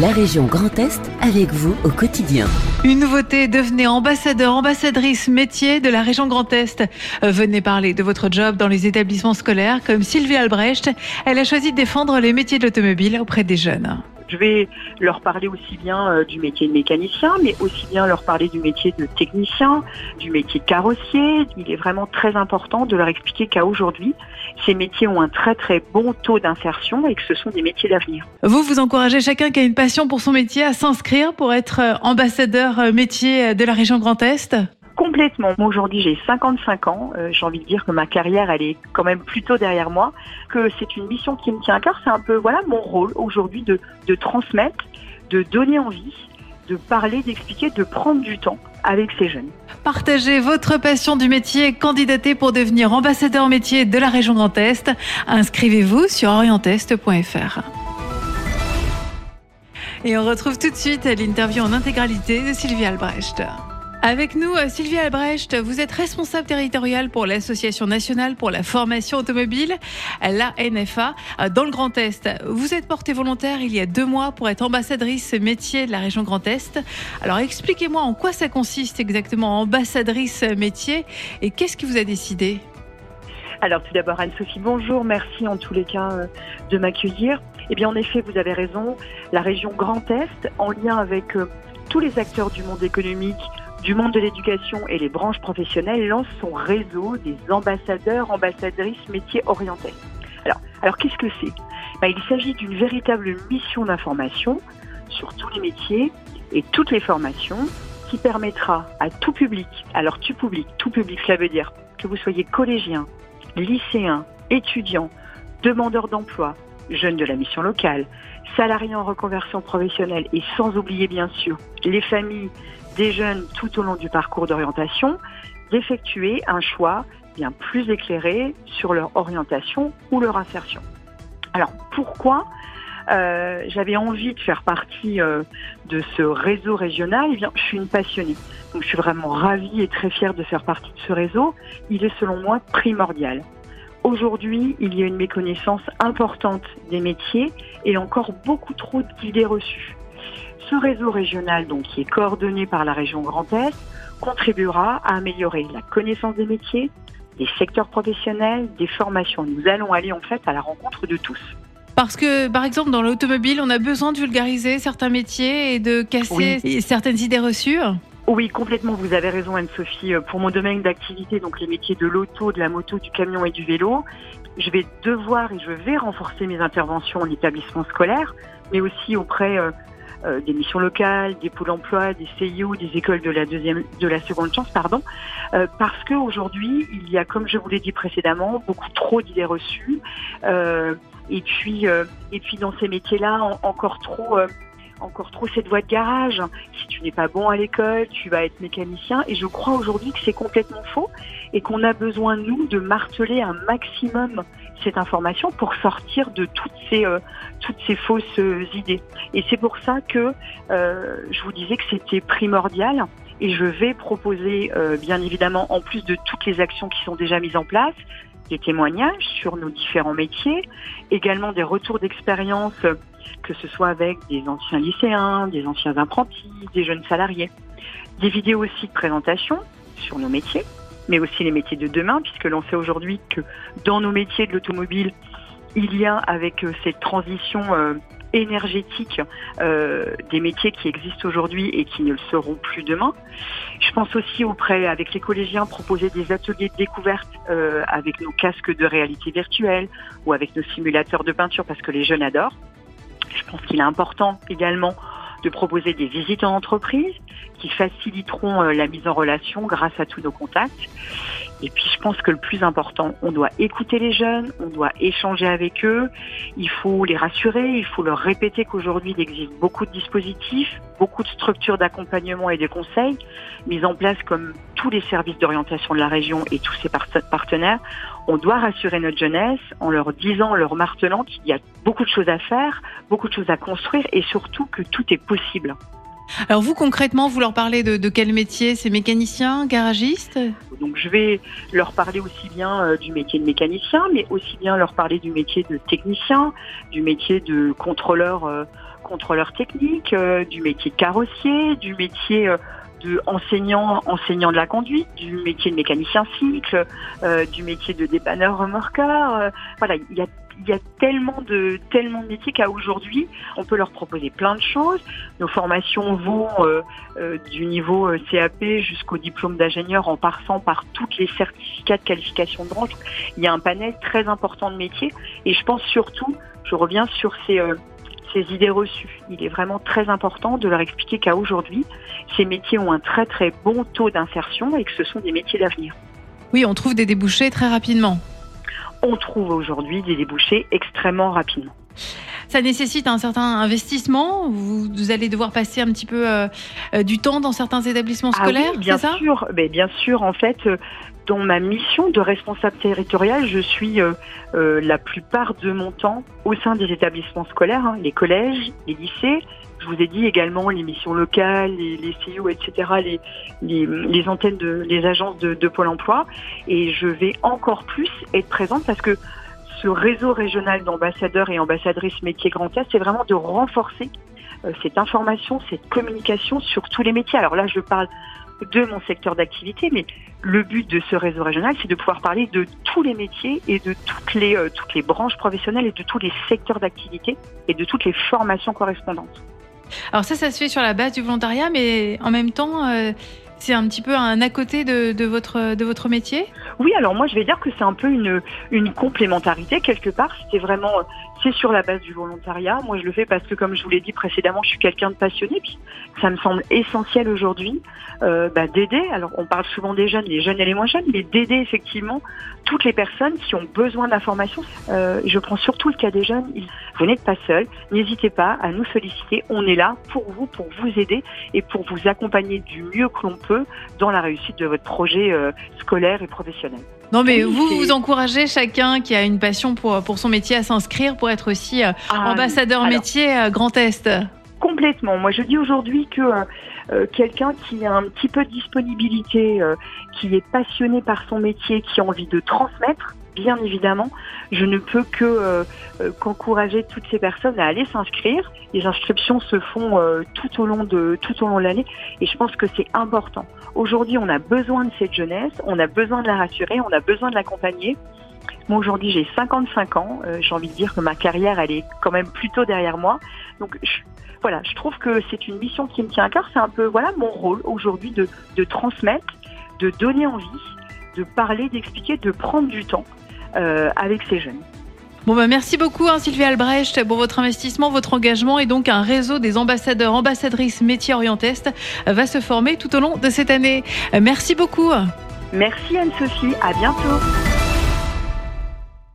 La région Grand Est avec vous au quotidien. Une nouveauté, devenez ambassadeur, ambassadrice métier de la région Grand Est. Venez parler de votre job dans les établissements scolaires comme Sylvie Albrecht. Elle a choisi de défendre les métiers de l'automobile auprès des jeunes. Je vais leur parler aussi bien euh, du métier de mécanicien, mais aussi bien leur parler du métier de technicien, du métier de carrossier. Il est vraiment très important de leur expliquer qu'à aujourd'hui, ces métiers ont un très très bon taux d'insertion et que ce sont des métiers d'avenir. Vous, vous encouragez chacun qui a une passion pour son métier à s'inscrire pour être euh, ambassadeur euh, métier de la région Grand Est? Complètement. Moi aujourd'hui j'ai 55 ans. Euh, j'ai envie de dire que ma carrière elle est quand même plutôt derrière moi. Que c'est une mission qui me tient à cœur. C'est un peu voilà mon rôle aujourd'hui de, de transmettre, de donner envie, de parler, d'expliquer, de prendre du temps avec ces jeunes. Partagez votre passion du métier, candidatez pour devenir ambassadeur métier de la région Grand Est. Inscrivez-vous sur orientest.fr. Et on retrouve tout de suite l'interview en intégralité de Sylvie Albrecht. Avec nous, euh, Sylvie Albrecht, vous êtes responsable territoriale pour l'Association nationale pour la formation automobile, la NFA, euh, dans le Grand Est. Vous êtes portée volontaire il y a deux mois pour être ambassadrice métier de la région Grand Est. Alors expliquez-moi en quoi ça consiste exactement, ambassadrice métier, et qu'est-ce qui vous a décidé? Alors tout d'abord Anne-Sophie, bonjour, merci en tous les cas euh, de m'accueillir. Eh bien en effet, vous avez raison, la région Grand Est, en lien avec tous les acteurs du monde économique, du monde de l'éducation et les branches professionnelles lance son réseau des ambassadeurs, ambassadrices métiers orientés. Alors, qu'est-ce que c'est? Ben, Il s'agit d'une véritable mission d'information sur tous les métiers et toutes les formations qui permettra à tout public, alors tout public, tout public, cela veut dire que vous soyez collégien, lycéen, étudiant, demandeur d'emploi, jeune de la mission locale, salarié en reconversion professionnelle et sans oublier bien sûr les familles des jeunes tout au long du parcours d'orientation d'effectuer un choix bien plus éclairé sur leur orientation ou leur insertion. Alors pourquoi euh, j'avais envie de faire partie euh, de ce réseau régional, eh bien, je suis une passionnée. Donc, je suis vraiment ravie et très fière de faire partie de ce réseau. Il est, selon moi, primordial. Aujourd'hui, il y a une méconnaissance importante des métiers et encore beaucoup trop d'idées reçues. Ce réseau régional, donc, qui est coordonné par la région Grand Est, contribuera à améliorer la connaissance des métiers, des secteurs professionnels, des formations. Nous allons aller en fait à la rencontre de tous. Parce que, par exemple, dans l'automobile, on a besoin de vulgariser certains métiers et de casser certaines idées reçues. Oui, complètement. Vous avez raison, Anne-Sophie. Pour mon domaine d'activité, donc les métiers de l'auto, de la moto, du camion et du vélo, je vais devoir et je vais renforcer mes interventions en établissement scolaire, mais aussi auprès euh, euh, des missions locales, des pôles emploi, des CIO, des écoles de la deuxième, de la seconde chance, pardon, euh, parce qu'aujourd'hui il y a, comme je vous l'ai dit précédemment, beaucoup trop d'idées reçues, euh, et puis et puis dans ces métiers-là encore trop encore trop cette voie de garage. Si tu n'es pas bon à l'école, tu vas être mécanicien. Et je crois aujourd'hui que c'est complètement faux et qu'on a besoin, nous, de marteler un maximum cette information pour sortir de toutes ces, euh, toutes ces fausses idées. Et c'est pour ça que euh, je vous disais que c'était primordial. Et je vais proposer, euh, bien évidemment, en plus de toutes les actions qui sont déjà mises en place, des témoignages sur nos différents métiers, également des retours d'expérience, que ce soit avec des anciens lycéens, des anciens apprentis, des jeunes salariés, des vidéos aussi de présentation sur nos métiers, mais aussi les métiers de demain, puisque l'on sait aujourd'hui que dans nos métiers de l'automobile, il y a avec euh, cette transition euh, énergétique euh, des métiers qui existent aujourd'hui et qui ne le seront plus demain. Je pense aussi auprès, avec les collégiens, proposer des ateliers de découverte euh, avec nos casques de réalité virtuelle ou avec nos simulateurs de peinture parce que les jeunes adorent. Je pense qu'il est important également de proposer des visites en entreprise qui faciliteront euh, la mise en relation grâce à tous nos contacts. Et puis je pense que le plus important, on doit écouter les jeunes, on doit échanger avec eux, il faut les rassurer, il faut leur répéter qu'aujourd'hui il existe beaucoup de dispositifs, beaucoup de structures d'accompagnement et de conseils mises en place comme tous les services d'orientation de la région et tous ses partenaires. On doit rassurer notre jeunesse en leur disant, en leur martelant qu'il y a beaucoup de choses à faire, beaucoup de choses à construire et surtout que tout est possible. Alors vous concrètement, vous leur parlez de, quel métier? C'est mécanicien, garagiste? Donc je vais leur parler aussi bien euh, du métier de mécanicien, mais aussi bien leur parler du métier de technicien, du métier de contrôleur, euh, contrôleur technique, euh, du métier de carrossier, du métier de enseignant, enseignant de la conduite, du métier de mécanicien cycle, du métier de dépanneur remorqueur. euh, voilà, il y a, il y a tellement de tellement de métiers qu'à aujourd'hui, on peut leur proposer plein de choses. Nos formations vont euh, euh, du niveau euh, CAP jusqu'au diplôme d'ingénieur en passant par toutes les certificats de qualification de branche. Il y a un panel très important de métiers et je pense surtout, je reviens sur ces ces idées reçues. Il est vraiment très important de leur expliquer qu'à aujourd'hui, ces métiers ont un très très bon taux d'insertion et que ce sont des métiers d'avenir. Oui, on trouve des débouchés très rapidement. On trouve aujourd'hui des débouchés extrêmement rapidement. Ça nécessite un certain investissement. Vous, vous allez devoir passer un petit peu euh, euh, du temps dans certains établissements Ah scolaires, oui, bien ça sûr, mais bien sûr, en fait, euh, dans ma mission de responsable territorial, je suis euh, euh, la plupart de mon temps au sein des établissements scolaires, hein, les collèges, les lycées. Je vous ai dit également les missions locales, les, les CIO, etc., les, les, les antennes de, les agences de, de Pôle Emploi. Et je vais encore plus être présente parce que ce réseau régional d'ambassadeurs et ambassadrices métiers Grand Est, c'est vraiment de renforcer euh, cette information, cette communication sur tous les métiers. Alors là, je parle de mon secteur d'activité, mais le but de ce réseau régional, c'est de pouvoir parler de tous les métiers et de toutes les, euh, toutes les branches professionnelles et de tous les secteurs d'activité et de toutes les formations correspondantes. Alors ça, ça se fait sur la base du volontariat, mais en même temps, euh, c'est un petit peu un à côté de, votre, de votre métier? Oui, alors moi je vais dire que c'est un peu une, une complémentarité quelque part. C'était vraiment, euh, c'est sur la base du volontariat. Moi je le fais parce que comme je vous l'ai dit précédemment, je suis quelqu'un de passionné. Puis ça me semble essentiel aujourd'hui euh, bah, d'aider. Alors on parle souvent des jeunes, les jeunes et les moins jeunes, mais d'aider effectivement toutes les personnes qui ont besoin d'informations. Euh, je prends surtout le cas des jeunes. Vous n'êtes pas seuls. N'hésitez pas à nous solliciter. On est là pour vous, pour vous aider et pour vous accompagner du mieux que l'on peut dans la réussite de votre projet euh, scolaire et professionnel. Non, mais Oui, vous, vous encouragez chacun qui a une passion pour, pour son métier à s'inscrire pour être aussi euh, Ah, ambassadeur alors, métier euh, Grand Est. Complètement. Moi, je dis aujourd'hui que euh, quelqu'un qui a un petit peu de disponibilité, euh, qui est passionné par son métier, qui a envie de transmettre, bien évidemment, je ne peux que euh, euh, qu'encourager toutes ces personnes à aller s'inscrire. Les inscriptions se font euh, tout au long de tout au long de l'année, et je pense que c'est important. Aujourd'hui, on a besoin de cette jeunesse, on a besoin de la rassurer, on a besoin de l'accompagner. Moi, aujourd'hui, j'ai 55 ans. Euh, j'ai envie de dire que ma carrière, elle est quand même plutôt derrière moi. Donc, je, voilà, je trouve que c'est une mission qui me tient à cœur. C'est un peu, voilà, mon rôle aujourd'hui de, de transmettre, de donner envie, de parler, d'expliquer, de prendre du temps euh, avec ces jeunes. Bon, bah, merci beaucoup, hein, Sylvie Albrecht, pour votre investissement, votre engagement. Et donc, un réseau des ambassadeurs, ambassadrices métiers Orient Est euh, va se former tout au long de cette année. Merci beaucoup. Merci Anne-Sophie, à bientôt.